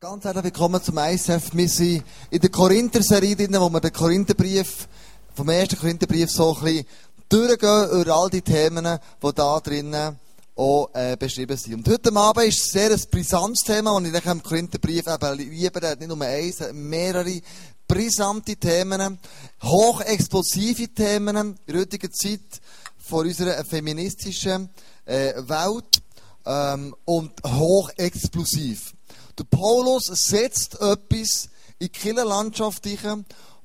Ganz herzlich willkommen zum ISF. Wir sind in der Korinther-Serie drin, wo wir den Korintherbrief, vom ersten Korintherbrief so ein bisschen durchgehen über all die Themen, die da drinnen auch äh, beschrieben sind. Und heute Abend ist es sehr ein brisantes Thema, und ich denke, im Korintherbrief eben liebe, der hat nicht nur eins, mehrere brisante Themen, hochexplosive Themen in heutiger Zeit von unserer feministischen äh, Welt ähm, und hochexplosiv. Der Paulus setzt etwas in die Killerlandschaft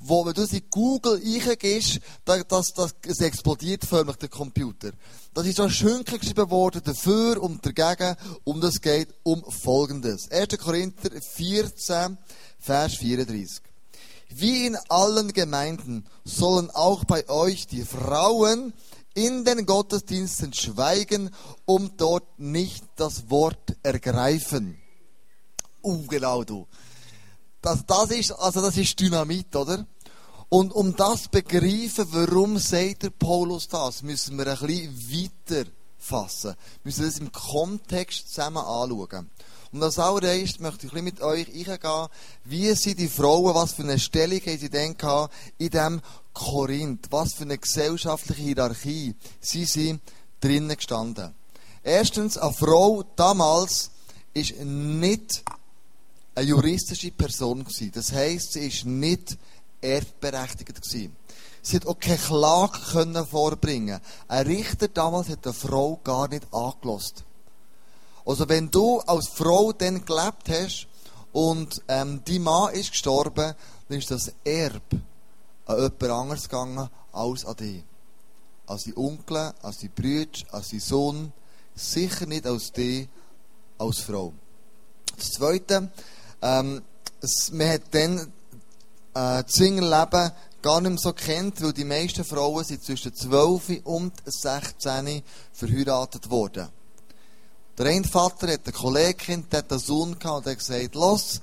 wo, wenn du in Google eingehst, das, das, das, es explodiert förmlich, der Computer. Das ist so schön geschrieben worden, dafür und dagegen, und es geht um Folgendes. 1. Korinther 14, Vers 34. Wie in allen Gemeinden sollen auch bei euch die Frauen in den Gottesdiensten schweigen, um dort nicht das Wort ergreifen. Uh, genau du. Das, das ist, also das ist Dynamit, oder? Und um das zu begreifen, warum sagt der Paulus das, müssen wir ein bisschen weiter fassen. Wir müssen das im Kontext zusammen anschauen. Und als allererstes möchte ich ein bisschen mit euch eingehen, wie sind die Frauen, was für eine Stellung haben sie denn gehabt in diesem Korinth, was für eine gesellschaftliche Hierarchie sie sind drinnen gestanden. Erstens, eine Frau damals ist nicht eine juristische Person gewesen. Das heisst, sie ist nicht erbberechtigt gewesen. Sie hat auch keine Klage können vorbringen. Ein Richter damals hat eine Frau gar nicht angelost. Also wenn du als Frau dann gelebt hast und ähm, dein Mann ist gestorben, dann ist das Erb an jemand anderes gegangen als an dich. Als die Onkel, als die Brüder, als die Sohn. Sicher nicht als dich, als Frau. Das Zweite, ähm, es, man hat dann äh, das Singerleben gar nicht mehr so kennt, weil die meisten Frauen sind zwischen 12 und 16 verheiratet worden. Der eine Vater hat ein Kollegkind, der hat einen Sohn gehabt und hat gesagt, los,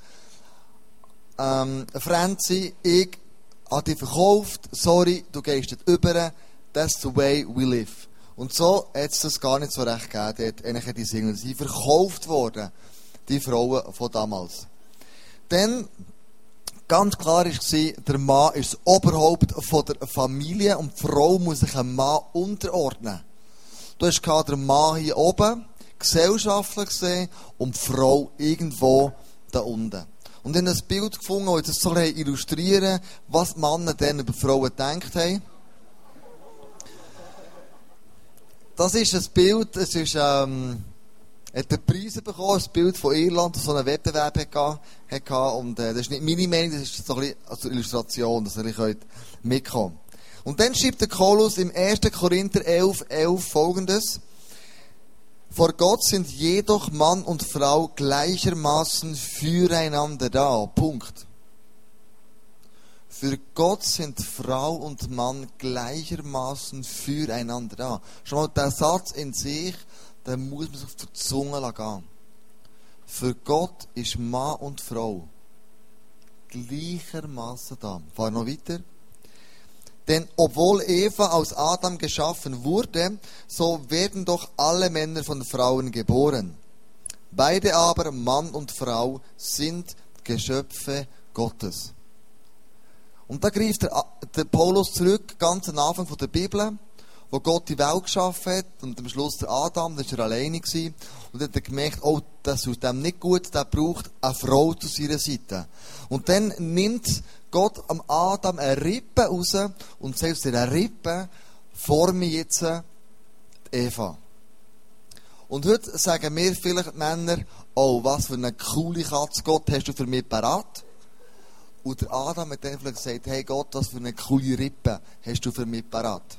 ähm, Franzi, ich habe dich verkauft, sorry, du gehst dort über, that's the way we live. Und so hat es das gar nicht so recht gegeben, dort die Single. Sie verkauft worden, die Frauen von damals. Dann, ganz klar war, der Mann ist das Oberhaupt der Familie und die Frau muss sich einem Mann unterordnen. Du hast den Mann hier oben, gesellschaftlich gesehen, und die Frau irgendwo da unten. Und dann ein Bild gefunden, das das so illustrieren was die Männer dann über Frauen gedacht haben. Das ist ein Bild, es ist, ähm, hat einen Preis bekommen, ein Bild von Irland, das so einen Wettbewerb hatte. Und äh, das ist nicht meine Meinung, das ist so ein bisschen als Illustration, dass ihr könnt mitkommen Und dann schreibt der Paulus im 1. Korinther 11, 11 folgendes. Vor Gott sind jedoch Mann und Frau gleichermaßen füreinander da. Punkt. Für Gott sind Frau und Mann gleichermaßen füreinander da. Schon mal der Satz in sich dann muss man sich auf die Zunge gehen. Für Gott ist Mann und Frau gleichermaßen da. Fahr noch weiter. Denn obwohl Eva aus Adam geschaffen wurde, so werden doch alle Männer von Frauen geboren. Beide aber, Mann und Frau, sind Geschöpfe Gottes. Und da greift der, der Paulus zurück, ganz am Anfang der Bibel wo Gott die Welt geschaffen hat und am Schluss der Adam, da war alleine gewesen, und hat er gemerkt, oh, das tut dem nicht gut, der braucht eine Frau zu seiner Seite. Und dann nimmt Gott am Adam eine Rippe raus und sagt aus dieser Rippe forme jetzt Eva. Und heute sagen mir vielleicht Männer, oh, was für eine coole Katze Gott hast du für mich parat? Und der Adam hat dann vielleicht gesagt, hey Gott, was für eine coole Rippe hast du für mich parat?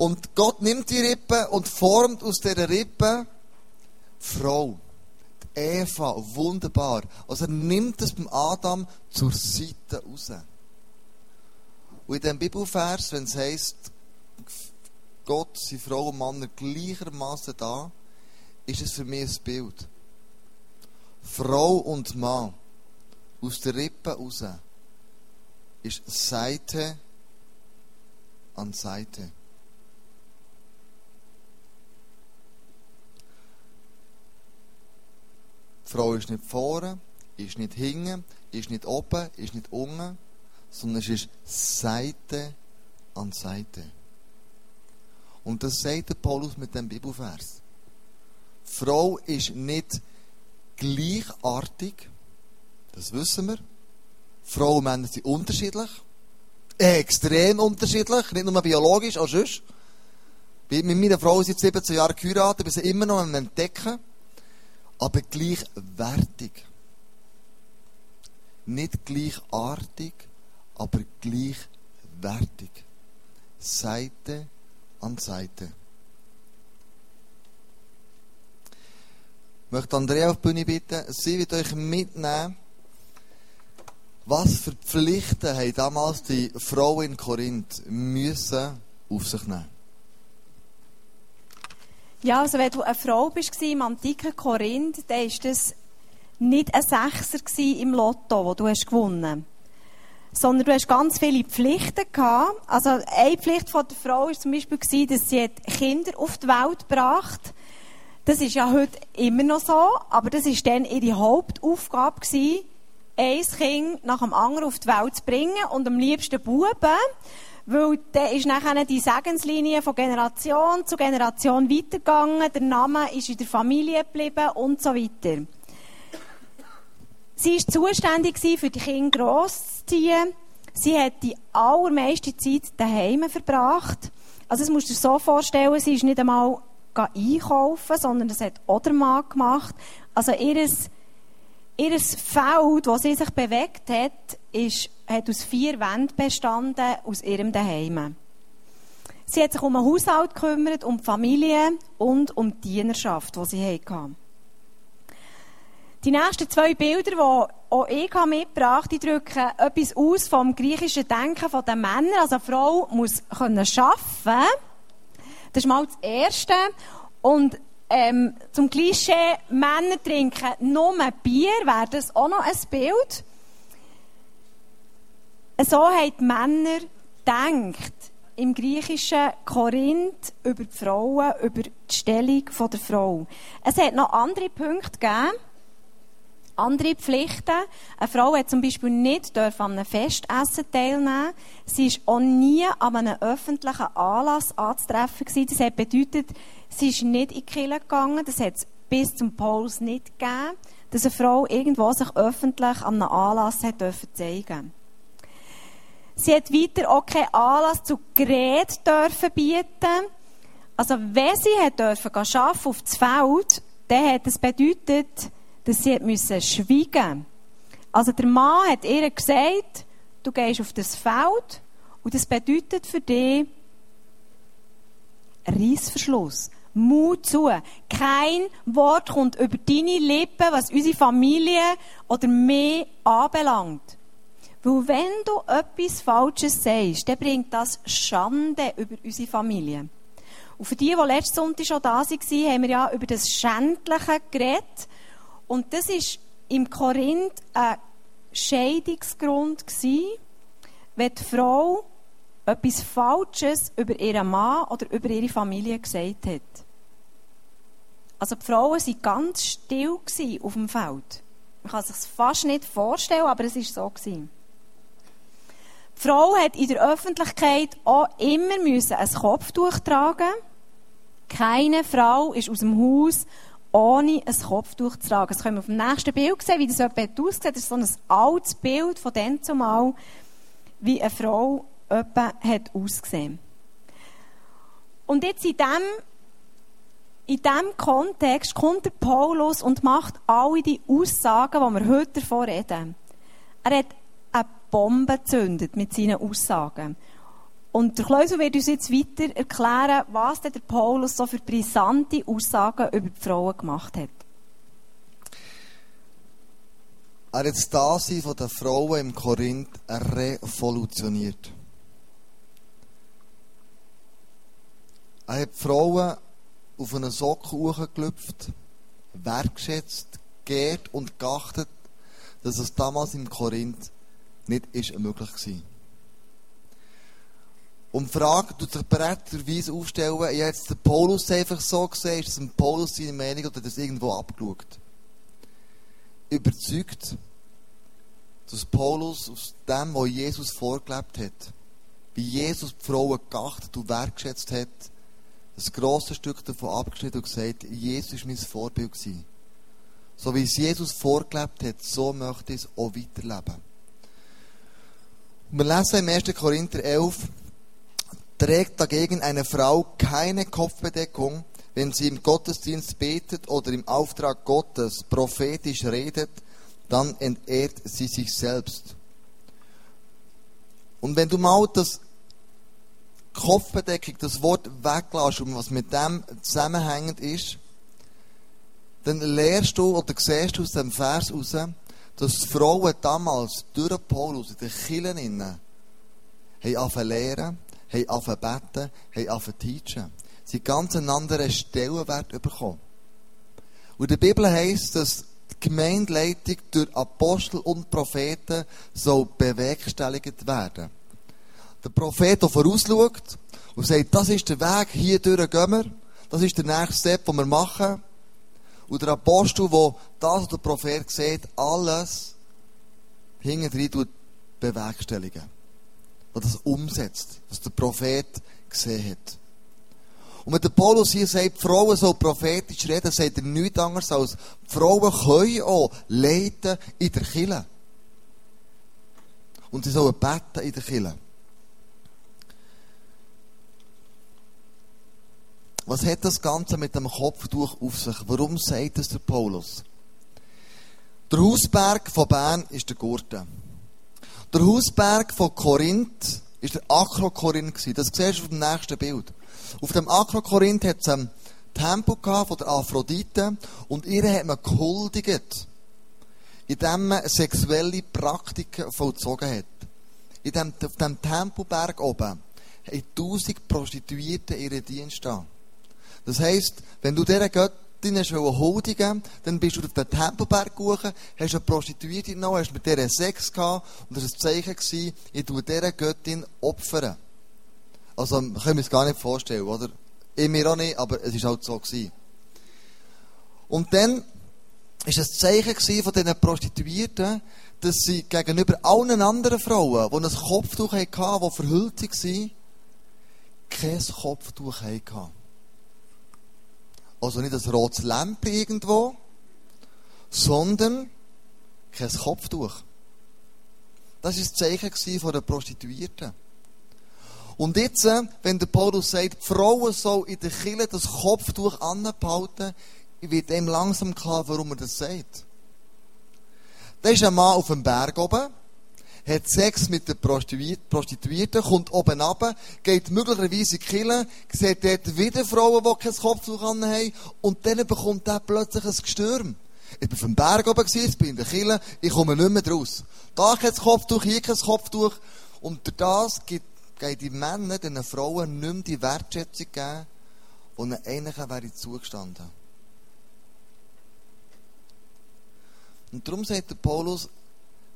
Und Gott nimmt die Rippe und formt aus dieser Rippe Frau. Die Eva, wunderbar. Also er nimmt es beim Adam zur Seite raus. Und in diesem Bibelvers, wenn es heisst, Gott sind Frau und Mann gleichermaßen da, ist es für mich ein Bild. Frau und Mann aus der Rippe raus ist Seite an Seite. Frau ist nicht vorne, ist nicht hinten, ist nicht oben, ist nicht unten, sondern es ist Seite an Seite. Und das sagt der Paulus mit dem Bibelvers. Frau ist nicht gleichartig, das wissen wir. Frauen und Männer sind unterschiedlich, extrem unterschiedlich, nicht nur biologisch, auch sonst. Mit meiner Frau sind 17 Jahre geheiratet, wir sind immer noch am Entdecken, aber gleichwertig. Nicht gleichartig, aber gleichwertig. Seite an Seite. Ich möchte Andrea auf die Bühne bitten, sie wird euch mitnehmen, was für Pflichten haben damals die Frauen in Korinth müssen auf sich nehmen. Ja, also wenn du eine Frau bist im antiken Korinth, dann war das nicht ein Sechser im Lotto, wo du hast gewonnen sondern du hast ganz viele Pflichten gehabt. Also eine Pflicht von der Frau war zum Beispiel, dass sie Kinder auf die Welt gebracht. Das ist ja heute immer noch so, aber das war dann ihre Hauptaufgabe gewesen, ein Kind nach dem anderen auf die Welt zu bringen und am liebsten Buben, weil dann ist nachher die Segenslinie von Generation zu Generation weitergegangen, der Name ist in der Familie geblieben und so weiter. Sie war zuständig für die Kinder großzuziehen. Sie hat die allermeiste Zeit daheim verbracht. Also, das musst du dir so vorstellen, sie ist nicht einmal einkaufen, sondern das hat Mann gemacht. Also, ihres Feld, wo sie sich bewegt hat, ist, hat aus vier Wänden bestanden, aus ihrem Daheim. Sie hat sich um den Haushalt gekümmert, um die Familie und um die Dienerschaft, die sie hatte. Die nächsten zwei Bilder, die auch ich mitgebracht habe, drücken etwas aus vom griechischen Denken der Männer. Also eine Frau muss können arbeiten. Das ist mal das Erste. Und ähm, zum Klischee, Männer trinken nur Bier, wäre das auch noch ein Bild. So haben die Männer gedacht im griechischen Korinth über die Frauen, über die Stellung der Frau. Es hat noch andere Punkte gegeben andere Pflichten. Eine Frau hat zum Beispiel nicht an einem Festessen teilnehmen. Sie ist auch nie an einem öffentlichen Anlass anzutreffen gewesen. Das hat bedeutet, sie ist nicht in die Kirche gegangen. Das hat es bis zum Paulus nicht gegeben, dass eine Frau irgendwo sich öffentlich an einem Anlass hat dürfen zeigen. Sie hat weiter auch keinen Anlass zu Gerät dürfen bieten. Also, wenn sie hat dürfen arbeiten auf das Feld, dann hat das bedeutet, dass sie müssen schweigen Also der Mann hat ihr gesagt, du gehst auf das Feld und das bedeutet für dich Reissverschluss. Mut zu. Kein Wort kommt über deine Lippen, was unsere Familie oder mehr anbelangt. Weil wenn du etwas Falsches sagst, dann bringt das Schande über unsere Familie. Und für die, die letzten Sonntag schon da waren, haben wir ja über das Schändliche geredet. Und das ist im Korinth ein Scheidungsgrund gewesen, wenn die Frau etwas Falsches über ihren Mann oder über ihre Familie gesagt hat. Also die Frauen waren ganz still auf dem Feld. Man kann sich fast nicht vorstellen, aber es war so. Gewesen. Die Frau hat in der Öffentlichkeit auch immer ein Kopftuch tragen. Keine Frau ist aus dem Haus ohne ein Kopftuch zu tragen. Das können wir auf dem nächsten Bild sehen, wie das jemand aussieht. Das ist so ein altes Bild von dem zumal, wie eine Frau etwa hat ausgesehen. Und jetzt in dem, in diesem Kontext kommt der Paulus und macht alle die Aussagen, die wir heute davon reden. Er hat eine Bombe gezündet mit seinen Aussagen. Und der Kleusel wird uns jetzt weiter erklären, was der Paulus so für brisante Aussagen über die Frauen gemacht hat. Er hat das Dasein der Frauen im Korinth revolutioniert. Er hat die Frauen auf einen Sockel hochgelüpft, wertgeschätzt, geehrt und geachtet, dass es damals im Korinth nicht ist möglich war. Und die Frage tut sich berätterweise aufstellen, ich jetzt den Paulus einfach so gesehen, ist das ein Paulus seine Meinung oder hat das irgendwo abgeschaut? überzeugt, dass Paulus aus dem, was Jesus vorgelebt hat, wie Jesus die Frauen geachtet und wertgeschätzt hat, ein grosses Stück davon abgeschnitten und gesagt, Jesus war mein Vorbild. Gewesen. So wie es Jesus vorgelebt hat, so möchte ich es auch weiterleben. Wir lesen im 1. Korinther 11, trägt dagegen eine Frau keine Kopfbedeckung, wenn sie im Gottesdienst betet oder im Auftrag Gottes prophetisch redet, dann entehrt sie sich selbst. Und wenn du mal das Kopfbedeckung, das Wort weglässt und was mit dem zusammenhängend ist, dann lernst du oder siehst du aus dem Vers heraus, dass Frauen damals durch Paulus in den Kirchen innen haben lehren, haben angefangen beten, haben angefangen teachen. Sie haben ganz einen anderen Stellenwert bekommen. Und in der Bibel heisst, dass die Gemeindeleitung durch Apostel und Propheten soll bewerkstelligt werden. Der Prophet, der vorausschaut und sagt, das ist der Weg, hier durch gehen wir, das ist der nächste Step, den wir machen. Und der Apostel, der das, was der Prophet sieht, alles hinten bewerkstelligen. Der das umsetzt, was der Prophet gesehen hat. Und wenn der Paulus hier sagt, Frauen sollen prophetisch reden, sagt er nichts anderes als, Frauen können auch leiten in der Kirche. Und sie sollen beten in der Kirche. Was hat das Ganze mit dem Kopftuch auf sich? Warum sagt es der Paulus? Der Hausberg von Bern ist der Gurten. Der Hausberg von Korinth ist der Akrokorinth Das siehst du auf dem nächsten Bild. Auf dem Akrokorinth hat es einen Tempel von der Aphrodite und ihr hat man gehuldigt, indem man sexuelle Praktiken vollzogen hat. In dem, auf dem Tempelberg oben haben tausend Prostituierte ihren Dienst an. Das heisst, wenn du dieser Göttin huldigen dann bist du auf den Tempelberg gegangen, hast eine Prostituierte genommen, hast mit dieser Sex gehabt und das war ein Zeichen, gewesen, ich tue dieser Göttin opfern. Also, können wir uns gar nicht vorstellen, oder? Ich mir auch nicht, aber es war halt so. Gewesen. Und dann war es ein Zeichen von diesen Prostituierten, dass sie gegenüber allen anderen Frauen, die ein Kopftuch hatten, die verhüllt waren, kein Kopftuch hatten. Also nicht ein rotes Lämpchen irgendwo, sondern kein Kopftuch. Das war das Zeichen von der Prostituierten. Und jetzt, äh, wenn der Paulus sagt, die Frauen sollen in der Kirche das Kopftuch anbehalten, wird ihm langsam klar, warum er das sagt. Da ist ein Mann auf dem Berg oben, hat Sex mit der Prostituierten, kommt oben runter, geht möglicherweise Kirche, sieht dort wieder Frauen, die kein Kopftuch haben, und dann bekommt er plötzlich ein Gestürm. Ich bin dem Berg oben gewesen, bin in der Kirche, ich komme nicht mehr raus. Da kein Kopftuch, hier kein Kopftuch, und durch das geht die Männer den Frauen nicht mehr die Wertschätzung geben, die ihnen eigentlich wäre zugestanden. Und darum sagt der Paulus,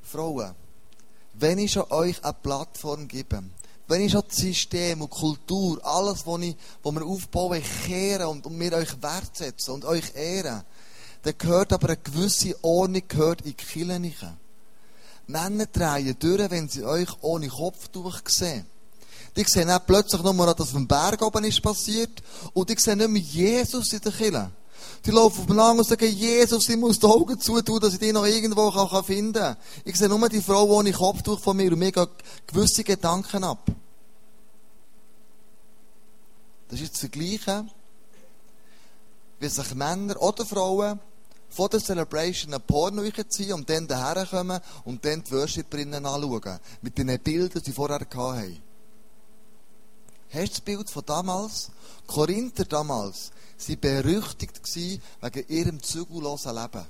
Frauen, wenn ich schon euch eine Plattform gebe, wenn ich schon das System und Kultur, alles, was, ich, was wir aufbauen, kehren und, und wir euch wertsetzen und euch ehren, dann gehört aber eine gewisse Ordnung gehört in die Kirche Männer drehen durch, wenn sie euch ohne Kopftuch sehen. Die sehen auch plötzlich nur, dass auf dem Berg oben ist passiert und die sehen nicht mehr Jesus in der Kirche. Die laufen aufeinander und sagen, Jesus, ich muss die Augen zutun, dass ich dich noch irgendwo kann finden kann. Ich sehe nur die Frau ohne Kopftuch von mir und mir gehen gewisse Gedanken ab. Das ist jetzt das Gleiche, wie sich Männer oder Frauen vor der Celebration ein Porno ziehen und dann daher kommen und dann die Worshiperinnen anschauen. Mit den Bildern, die sie vorher hatten. Hast du das Bild von damals? Korinther damals sie berüchtigt wegen ihrem zügellosen Leben.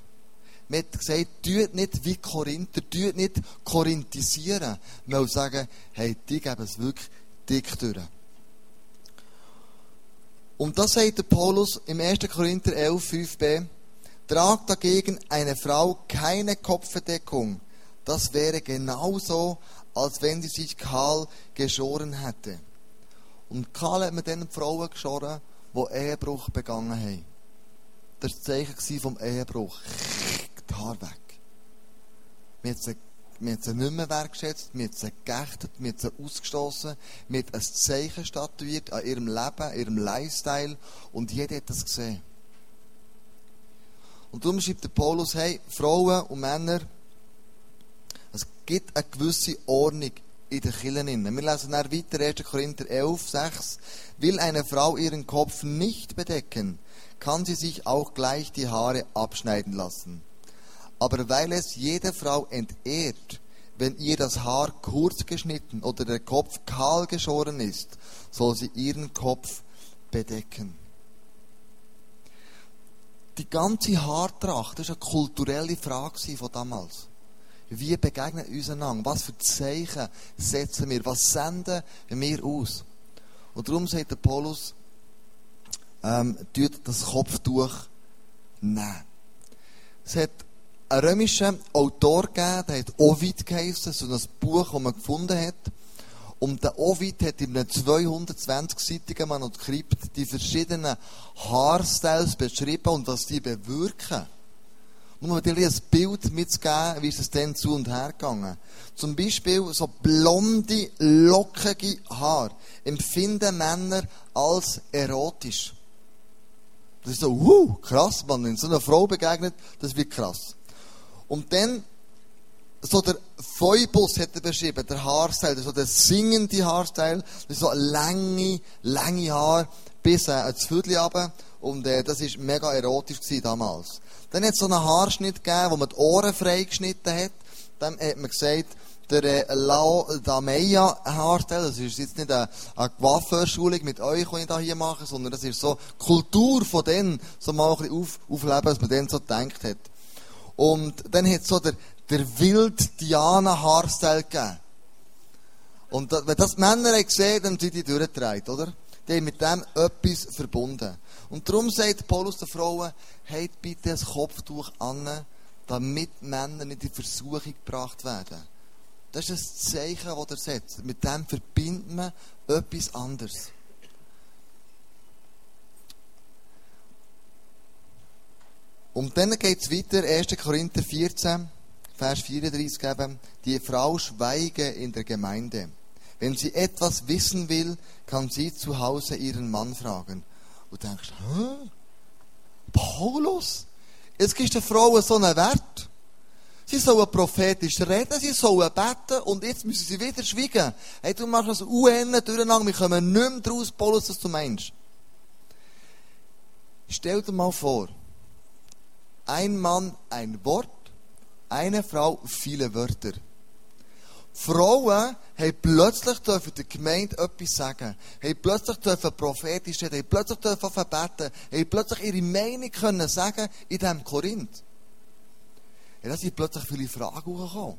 Man hat gesagt, tut nicht wie Korinther, tut nicht korinthisieren. Man will sagen, hey, die geben es wirklich dick durch. Und das sagt der Paulus im 1. Korinther 11, 5b. Tragt dagegen eine Frau keine Kopfverdeckung. Das wäre genauso, als wenn sie sich kahl geschoren hätte. Und kahl hat man dann Frauen geschoren, die Ehebruch begangen haben. Das war das Zeichen vom Ehebruch. Die Haare weg. man hat sie, nicht mehr wertschätzt, man hat sie geächtet, man hat sie ausgestoßen, man hat ein Zeichen statuiert an ihrem Leben, ihrem Lifestyle und jeder hat das gesehen. Und darum schreibt der Paulus, hey, Frauen und Männer, es gibt eine gewisse Ordnung in den Kirchen. Wir lesen dann weiter, 1. Korinther 11, 6. Will eine Frau ihren Kopf nicht bedecken, kann sie sich auch gleich die Haare abschneiden lassen. Aber weil es jede Frau entehrt, wenn ihr das Haar kurz geschnitten oder der Kopf kahl geschoren ist, soll sie ihren Kopf bedecken. Die ganze Haartracht, das war eine kulturelle Frage von damals. Wie begegnen wir uns einander? Was für Zeichen setzen wir? Was senden wir aus? Und darum sagt der Paulus, ähm, das Kopftuch nehmen. Es hat einen römischen Autor gegeben, der hat Ovid geheißen, so ein Buch, das man gefunden hat. Und der Ovid hat in einem 220-seitigen Manuskript die verschiedenen Haarstyles beschrieben und was die bewirken. Um dir ein Bild mitzugeben, wie ist es denn zu und her gegangen. Zum Beispiel so blonde, lockige Haar empfinden Männer als erotisch. Das ist so, uh, krass, man, wenn so einer Frau begegnet, das wird krass. Und dann, so der Phoebus hat er beschrieben, der Haarstyle, so der singende Haarstyle, das so lange, lange Haar, bis äh, ans Viertel runter. Und äh, das war mega erotisch damals. Dann hat es so einen Haarschnitt gegeben, wo man die Ohren freigeschnitten hat. Dann hat man gesagt, der äh, Lao Dameya Haarstyle, das ist jetzt nicht eine, eine mit euch, die ich da hier mache, sondern das ist so Kultur von denen, so mal ein bisschen auf, aufleben, was man dann so gedacht hat. Und dann hat es so der, der wild Diana Haarstyle gegeben. Und wenn das Männer haben gesehen dann sind die durchgedreht, oder? Die haben mit dem etwas verbunden. Und darum sagt Paulus den Frauen, habt bitte ein Kopftuch an, damit Männer nicht in Versuchung gebracht werden. Das ist ein Zeichen, das er setzt. Mit dem verbindet man etwas anderes. Und dann geht es weiter, 1. Korinther 14, Vers 34 eben, die Frau schweige in der Gemeinde. Wenn sie etwas wissen will, kann sie zu Hause ihren Mann fragen. Und du denkst, hä? Paulus? Jetzt gibst du Frauen so einen Wert. Sie sollen prophetisch reden, sie sollen beten und jetzt müssen sie wieder schweigen. Hey, du machst das UN durcheinander, wir kommen nicht mehr draus, Paulus, was du meinst. Stell dir mal vor, ein Mann ein Wort, eine Frau viele Wörter. Frauen haben plötzlich dürfen der Gemeinde etwas sagen, haben plötzlich dürfen prophetisch reden, haben plötzlich dürfen verbeten, haben plötzlich ihre Meinung können sagen in diesem Korinth. Ja, da sind plötzlich viele Fragen gekommen.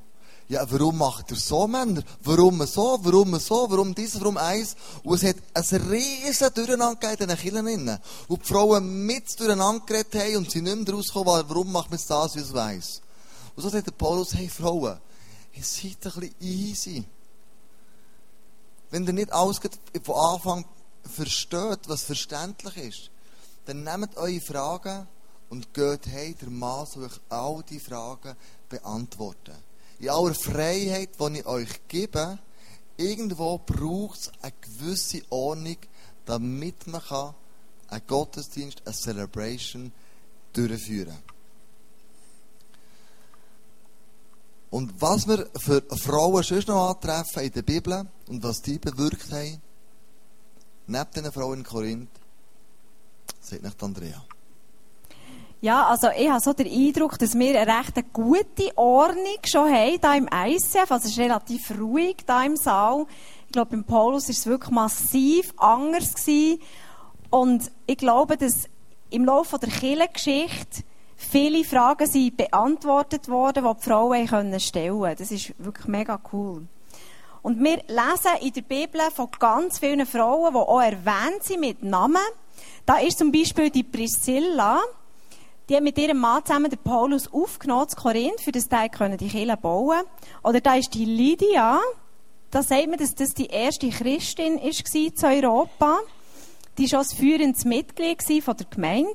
Ja, warum macht ihr so, Männer? Warum so? Warum so? Warum dies? Warum eins? Und es hat ein riesen Durcheinander in den Kirchen. Und die Frauen mit durcheinander geredet haben und sie nicht mehr rausgekommen, warum macht man das, wie es weiss. Und so sagt der Paulus, hey Frauen, ihr seid ein bisschen easy. Wenn ihr nicht alles von Anfang versteht, was verständlich ist, dann nehmt eure Fragen und geht hey, der Mann soll euch all die Fragen beantworten. In aller Freiheit, die ich euch gebe, irgendwo braucht es eine gewisse Ordnung, damit man kann einen Gottesdienst, eine Celebration durchführen kann. Und was wir für Frauen sonst noch antreffen in der Bibel und was die bewirkt haben, neben den Frauen in Korinth, sagt nicht Andrea. Ja, also ich habe so den Eindruck, dass wir eine recht gute Ordnung schon haben hier im ICF. Also es ist relativ ruhig hier im Saal. Ich glaube, beim Paulus war es wirklich massiv anders gewesen. Und ich glaube, dass im Laufe der Kirchengeschichte viele Fragen sind beantwortet worden, die die Frauen können stellen konnten. Das ist wirklich mega cool. Und wir lesen in der Bibel von ganz vielen Frauen, die auch erwähnt sind mit Namen. Da ist zum Beispiel die Priscilla, die hat mit ihrem Mann zusammen den Paulus aufgenommen, zu Korinth, für das Teil können die Kirche bauen. Oder da ist die Lydia, da sagt man, dass das die erste Christin war zu Europa. Die war schon ein führendes Mitglied der Gemeinde.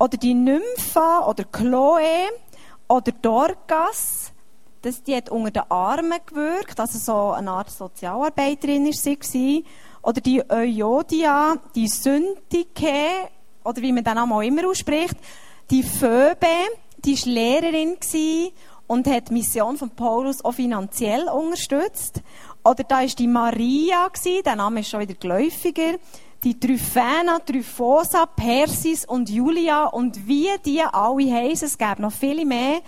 Oder die Nympha oder Chloe oder Dorcas. das, die hat unter den Armen gewirkt, also so eine Art Sozialarbeiterin war sie. Oder die Euodia, die Syntike, oder wie man dann auch immer ausspricht, die Phoebe, die war Lehrerin und hat die Mission von Paulus auch finanziell unterstützt. Oder da war die Maria, der Name ist schon wieder geläufiger, die Tryphena, Tryphosa, Persis und Julia und wie die alle heißen, es gäbe noch viele mehr,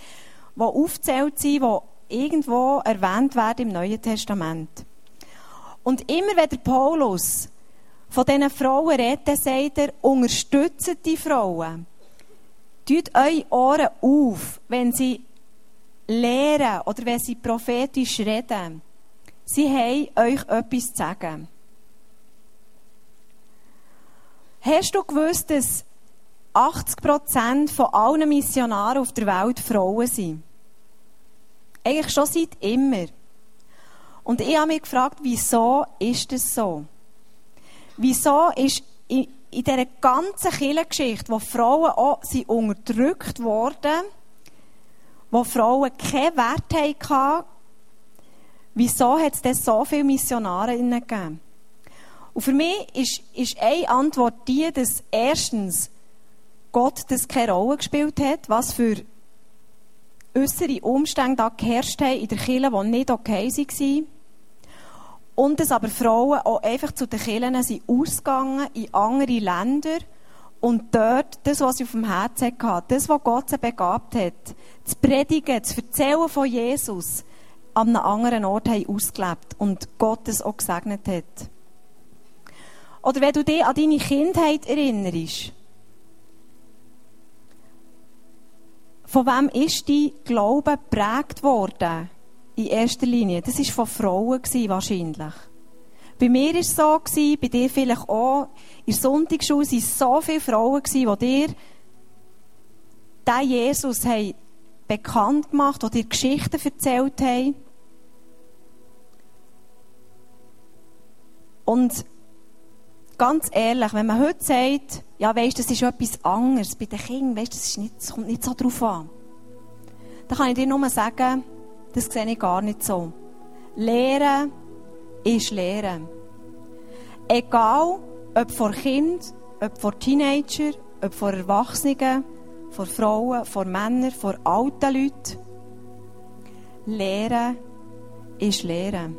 die aufgezählt sind, die irgendwo erwähnt werden im Neuen Testament. Und immer wenn der Paulus von diesen Frauen redet, sagt er, unterstützt die Frauen. Tut eure Ohren auf, wenn sie lehren oder wenn sie prophetisch reden. Sie haben euch etwas zu sagen. Hast du gewusst, dass 80% von allen Missionaren auf der Welt Frauen sind? Eigentlich schon seit immer. Und ich habe mich gefragt, wieso ist das so? Wieso ist in, in dieser ganzen Kirchengeschichte, wo Frauen auch sind unterdrückt wurden, wo Frauen keinen Wert hatten, wieso hat es denn so viele Missionare gegeben? Und für mich ist, ist eine Antwort die, dass erstens Gott das keine Rolle gespielt hat, was für äußere Umstände da geherrscht haben in der Kirche, die nicht okay waren. Und dass aber Frauen auch einfach zu den Kirchen sind ausgegangen in andere Länder und dort das, was sie auf dem Herzen hatten, das, was Gott sie begabt hat, zu predigen, zu erzählen von Jesus, an einem anderen Ort haben ausgelebt und Gott es auch gesegnet hat. Oder wenn du dich an deine Kindheit erinnerst, von wem ist dein Glaube geprägt worden? In erster Linie. Das war von Frauen wahrscheinlich. Bei mir war es so, bei dir vielleicht auch. In der Sonntagsschule waren so viele Frauen, die dir diesen Jesus haben bekannt gemacht, die dir Geschichten erzählt haben. Und ganz ehrlich, wenn man heute sagt, ja, weisst, das ist etwas anderes bei den Kindern, weisst, das, ist nicht, das kommt nicht so drauf an. Dann kann ich dir nur sagen, das sehe ich gar nicht so. Lehren ist Lehren. Egal, ob vor Kind, ob vor Teenager, ob vor Erwachsenen, vor Frauen, vor Männern, vor alten Leuten. Lehren ist Lehren.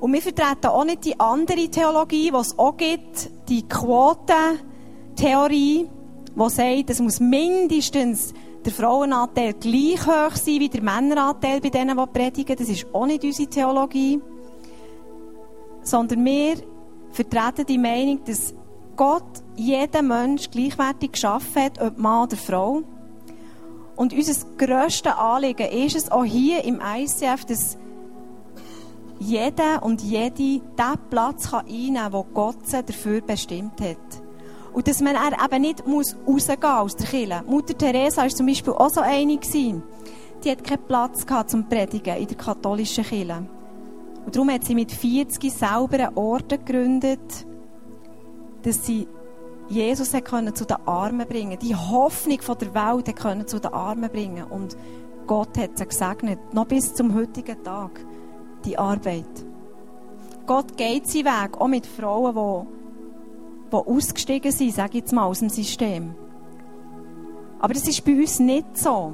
Und wir vertreten auch nicht die andere Theologie, die es auch gibt, die Quotentheorie, die sagt, es muss mindestens der Frauenanteil gleich hoch sein wie der Männeranteil bei denen, die predigen. Das ist auch nicht unsere Theologie. Sondern wir vertreten die Meinung, dass Gott jeden Mensch gleichwertig geschaffen hat, ob Mann oder Frau. Und unser grösstes Anliegen ist es auch hier im ICF, dass jeder und jede den Platz einnehmen kann, den Gott dafür bestimmt hat. Und dass man eben nicht muss rausgehen aus der Kirche. Mutter Teresa war zum Beispiel auch so eine. Die hat keinen Platz gehabt zum Predigen in der katholischen Kirche. Und darum hat sie mit 40 selber einen Ort gegründet, dass sie Jesus zu den Armen bringen. Die Hoffnung der Welt zu den Armen bringen Und Gott hat sie gesegnet. Noch bis zum heutigen Tag die Arbeit. Gott geht seinen Weg, auch mit Frauen, die, die ausgestiegen sind, sage ich jetzt mal, aus dem System. Aber das ist bei uns nicht so.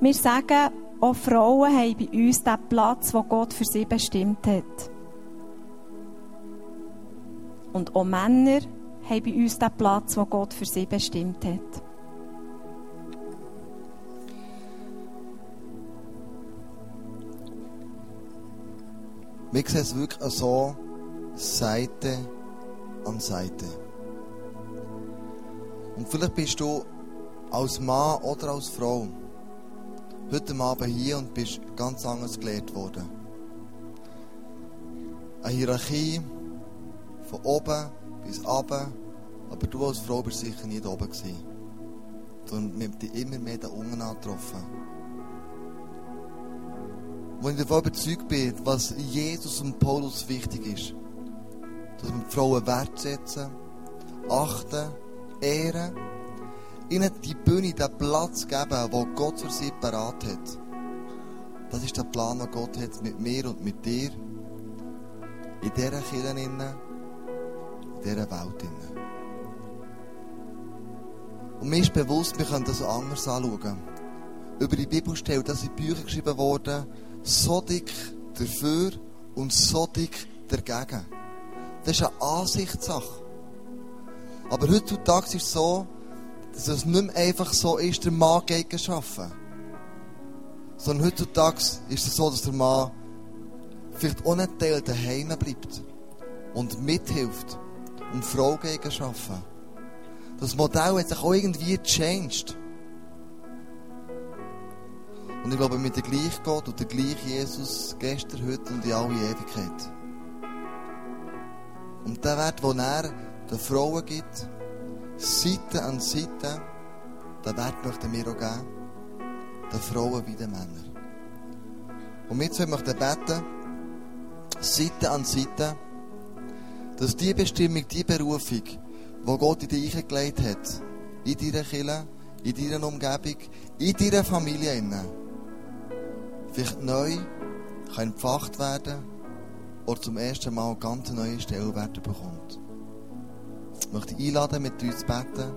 Wir sagen, auch Frauen haben bei uns den Platz, den Gott für sie bestimmt hat. Und auch Männer haben bei uns den Platz, den Gott für sie bestimmt hat. Wir sehen es wirklich so, Seite an Seite. Und vielleicht bist du als Mann oder als Frau heute Abend hier und bist ganz anders gelehrt worden. Eine Hierarchie von oben bis unten, aber du als Frau bist sicher nicht oben gewesen. Sondern wir haben dich immer mehr da unten angetroffen wo ich davon überzeugt bin, was Jesus und Paulus wichtig ist. Dass wir Frauen wertsetzen, achten, ehren, ihnen die Bühne, den Platz geben, wo Gott für sie parat hat. Das ist der Plan, den Gott hat mit mir und mit dir. In dieser Kirche, in dieser Welt. Und mir ist bewusst, wir können das anders anschauen. Über die Bibelstelle, da sind Bücher geschrieben worden, so dick dafür und so dick dagegen. Das ist eine Ansichtssache. Aber heutzutage ist es so, dass es nicht mehr einfach so ist, der Mann gegen arbeiten. Sondern heutzutage ist es so, dass der Mann vielleicht ohne Teil daheim bleibt und mithilft und Frau gegen arbeiten. Das Modell hat sich auch irgendwie gechanged. Und ich glaube, mit dem gleichen Gott und dem gleichen Jesus gestern, heute und in alle Ewigkeit. Und der Wert, den er den Frauen gibt, Seite an Seite, den Wert möchten wir auch geben, den Frauen wie den Männern. Und wir zwei möchten beten, Seite an Seite, dass die Bestimmung, die Berufung, die Gott in dich eingelegt hat, in deiner Kirche, in deiner Umgebung, in deiner Familie, vielleicht neu kann entfacht werden oder zum ersten Mal ganz neue Stellwerte bekommt. Ich möchte einladen, mit uns zu beten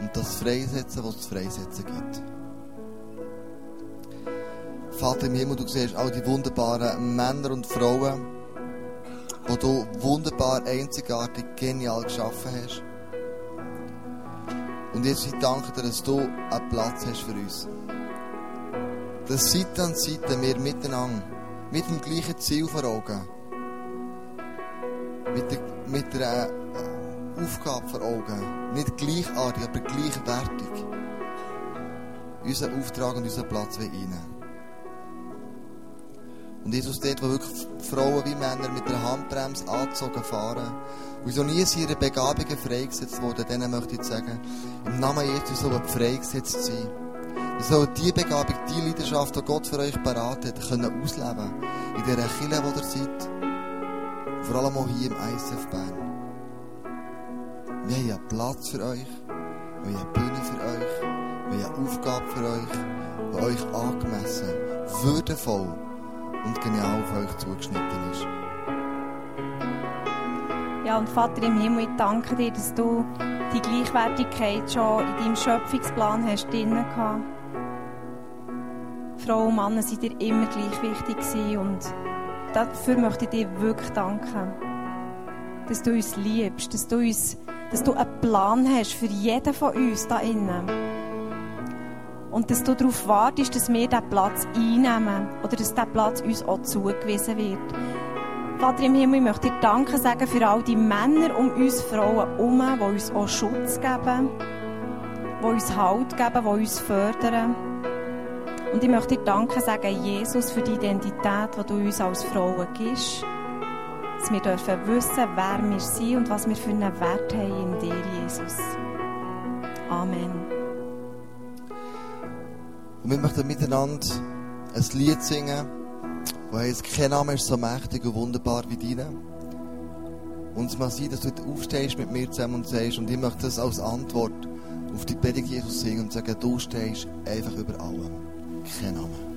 und das freisetzen, was es freisetzen gibt. Vater im Himmel, du siehst all die wunderbaren Männer und Frauen, die du wunderbar, einzigartig, genial geschaffen hast. Und jetzt ich danke dir, dass du einen Platz hast für uns. Dass Seite an Seite wir miteinander, mit dem gleichen Ziel vor Augen, mit der, mit der äh, Aufgabe vor Augen, nicht gleichartig, aber gleichwertig, unseren Auftrag und unseren Platz ihnen. Und Jesus, dort, wo wirklich Frauen wie Männer mit der Handbremse angezogen fahren, und so nie ihre Begabungen freigesetzt wurden, denen möchte ich sagen, im Namen Jesus soll freigesetzt sein. Ihr sollt die Begabung, die Leidenschaft, die Gott für euch parat hat, können ausleben. In dieser Kille, wo ihr seid. Vor allem auch hier im ISF Bern. Wir haben einen Platz für euch. Wir haben eine Bühne für euch. Wir haben eine Aufgabe für euch, die euch angemessen, würdevoll und genau auf euch zugeschnitten ist. Ja, und Vater im Himmel, ich danke dir, dass du die Gleichwertigkeit schon in deinem Schöpfungsplan hast drinnen gehabt. Frauen und Männer sind dir immer gleich wichtig und dafür möchte ich dir wirklich danken. Dass du uns liebst, dass du, uns, dass du einen Plan hast für jeden von uns da innen. Und dass du darauf wartest, dass wir diesen Platz einnehmen oder dass dieser Platz uns auch zugewiesen wird. Vater im Himmel, ich möchte dir Danke sagen für all die Männer um uns Frauen herum, die uns auch Schutz geben, die uns Halt geben, die uns fördern. Und ich möchte dir Danke sagen, Jesus, für die Identität, die du uns als Frauen gibst. Dass wir dürfen wissen, wer wir sind und was wir für einen Wert haben in dir, Jesus. Amen. Und wir möchten miteinander ein Lied singen, das heißt, kein Name ist so mächtig und wunderbar wie deiner. Und es mag sein, dass du aufstehst mit mir zusammen und sagst, und ich möchte das als Antwort auf die Predigt Jesus singen und sagen, du stehst einfach über allem. Kein Name.